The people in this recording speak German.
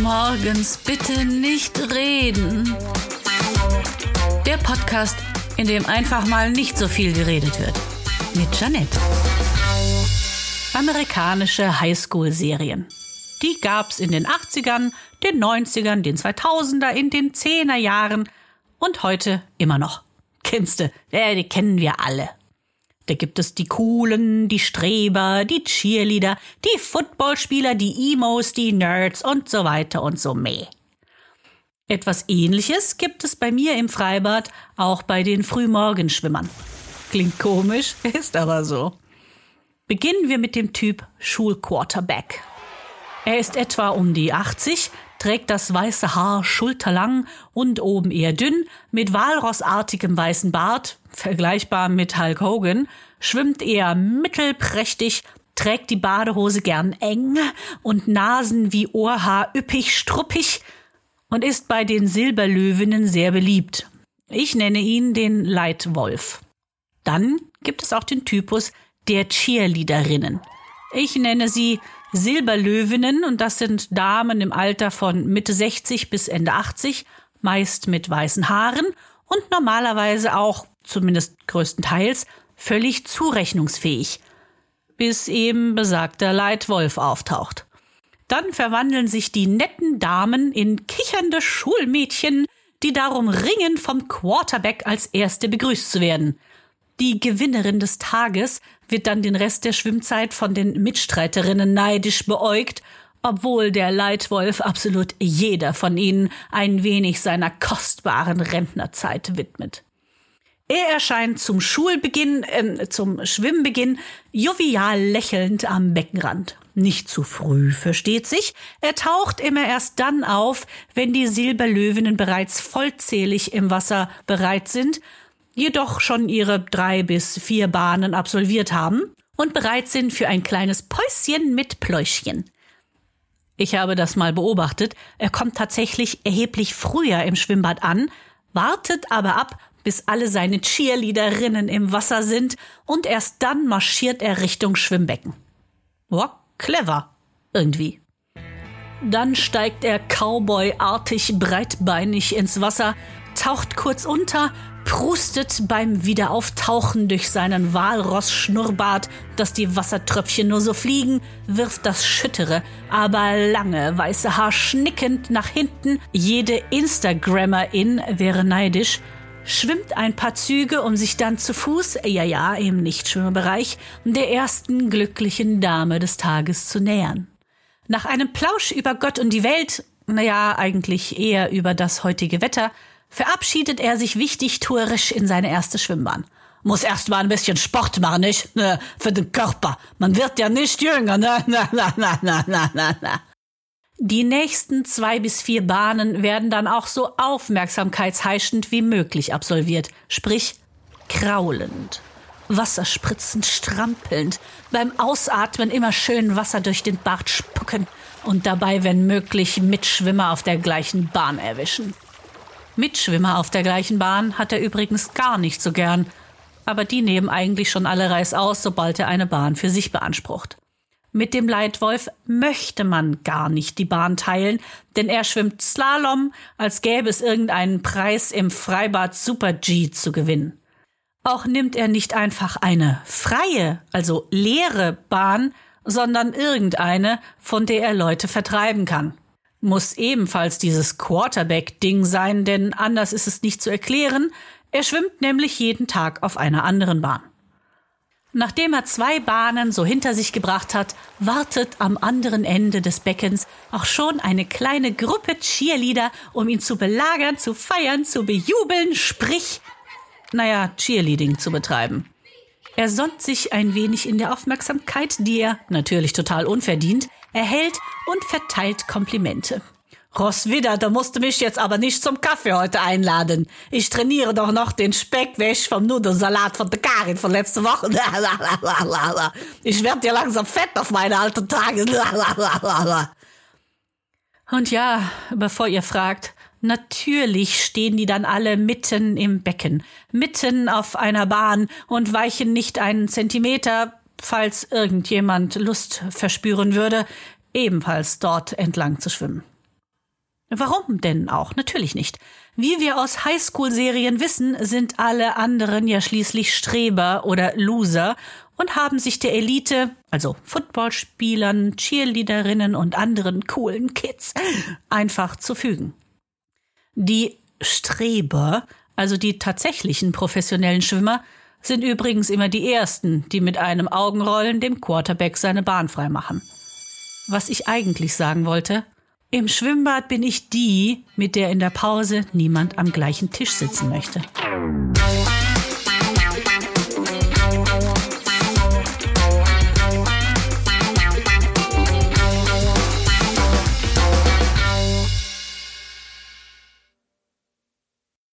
Morgens bitte nicht reden. Der Podcast, in dem einfach mal nicht so viel geredet wird. Mit Janette. Amerikanische Highschool-Serien. Die gab's in den 80ern, den 90ern, den 2000er, in den 10er Jahren und heute immer noch. Kennst du? Ja, die kennen wir alle. Da gibt es die Coolen, die Streber, die Cheerleader, die Footballspieler, die Emos, die Nerds und so weiter und so mehr. Etwas ähnliches gibt es bei mir im Freibad auch bei den Frühmorgenschwimmern. Klingt komisch, ist aber so. Beginnen wir mit dem Typ Schulquarterback. Er ist etwa um die 80, trägt das weiße Haar schulterlang und oben eher dünn, mit walrossartigem weißen Bart, vergleichbar mit Hulk Hogan, schwimmt eher mittelprächtig, trägt die Badehose gern eng und Nasen wie Ohrhaar üppig struppig und ist bei den Silberlöwinnen sehr beliebt. Ich nenne ihn den Leitwolf. Dann gibt es auch den Typus der Cheerleaderinnen. Ich nenne sie Silberlöwinnen und das sind Damen im Alter von Mitte 60 bis Ende 80, meist mit weißen Haaren und normalerweise auch, zumindest größtenteils, völlig zurechnungsfähig, bis eben besagter Leitwolf auftaucht. Dann verwandeln sich die netten Damen in kichernde Schulmädchen, die darum ringen, vom Quarterback als Erste begrüßt zu werden. Die Gewinnerin des Tages wird dann den Rest der Schwimmzeit von den Mitstreiterinnen neidisch beäugt, obwohl der Leitwolf absolut jeder von ihnen ein wenig seiner kostbaren Rentnerzeit widmet. Er erscheint zum Schulbeginn, äh, zum Schwimmbeginn jovial lächelnd am Beckenrand. Nicht zu früh, versteht sich. Er taucht immer erst dann auf, wenn die Silberlöwinnen bereits vollzählig im Wasser bereit sind jedoch schon ihre drei bis vier Bahnen absolviert haben und bereit sind für ein kleines Päuschen mit Pläuschchen. Ich habe das mal beobachtet. Er kommt tatsächlich erheblich früher im Schwimmbad an, wartet aber ab, bis alle seine Cheerleaderinnen im Wasser sind und erst dann marschiert er Richtung Schwimmbecken. Boah, clever. Irgendwie. Dann steigt er Cowboy-artig breitbeinig ins Wasser, taucht kurz unter, prustet beim Wiederauftauchen durch seinen Walross-Schnurrbart, dass die Wassertröpfchen nur so fliegen, wirft das schüttere, aber lange weiße Haar schnickend nach hinten. Jede Instagrammerin wäre neidisch, schwimmt ein paar Züge, um sich dann zu Fuß, ja ja, im Nichtschwimmerbereich, der ersten glücklichen Dame des Tages zu nähern. Nach einem Plausch über Gott und die Welt, naja, eigentlich eher über das heutige Wetter, verabschiedet er sich wichtigtuerisch in seine erste Schwimmbahn. Muss erst mal ein bisschen Sport machen, nicht? Ne, für den Körper. Man wird ja nicht jünger, ne? Na, na, na, na, na, na, na. Die nächsten zwei bis vier Bahnen werden dann auch so aufmerksamkeitsheischend wie möglich absolviert, sprich kraulend. Wasserspritzend strampelnd, beim Ausatmen immer schön Wasser durch den Bart spucken und dabei, wenn möglich, Mitschwimmer auf der gleichen Bahn erwischen. Mitschwimmer auf der gleichen Bahn hat er übrigens gar nicht so gern, aber die nehmen eigentlich schon alle Reis aus, sobald er eine Bahn für sich beansprucht. Mit dem Leitwolf möchte man gar nicht die Bahn teilen, denn er schwimmt Slalom, als gäbe es irgendeinen Preis im Freibad Super G zu gewinnen. Auch nimmt er nicht einfach eine freie, also leere Bahn, sondern irgendeine, von der er Leute vertreiben kann muss ebenfalls dieses Quarterback-Ding sein, denn anders ist es nicht zu erklären. Er schwimmt nämlich jeden Tag auf einer anderen Bahn. Nachdem er zwei Bahnen so hinter sich gebracht hat, wartet am anderen Ende des Beckens auch schon eine kleine Gruppe Cheerleader, um ihn zu belagern, zu feiern, zu bejubeln, sprich, naja, Cheerleading zu betreiben. Er sonnt sich ein wenig in der Aufmerksamkeit, die er, natürlich total unverdient, erhält und verteilt Komplimente. Rosswider, da musst du mich jetzt aber nicht zum Kaffee heute einladen. Ich trainiere doch noch den Speckwäsch vom Nudelsalat von der Karin von letzter Woche. Ich werd ja langsam fett auf meine alten Tage. Und ja, bevor ihr fragt, Natürlich stehen die dann alle mitten im Becken, mitten auf einer Bahn und weichen nicht einen Zentimeter, falls irgendjemand Lust verspüren würde, ebenfalls dort entlang zu schwimmen. Warum denn auch? Natürlich nicht. Wie wir aus Highschool-Serien wissen, sind alle anderen ja schließlich Streber oder Loser und haben sich der Elite, also Footballspielern, Cheerleaderinnen und anderen coolen Kids, einfach zu fügen. Die Streber, also die tatsächlichen professionellen Schwimmer, sind übrigens immer die ersten, die mit einem Augenrollen dem Quarterback seine Bahn freimachen. Was ich eigentlich sagen wollte, im Schwimmbad bin ich die, mit der in der Pause niemand am gleichen Tisch sitzen möchte.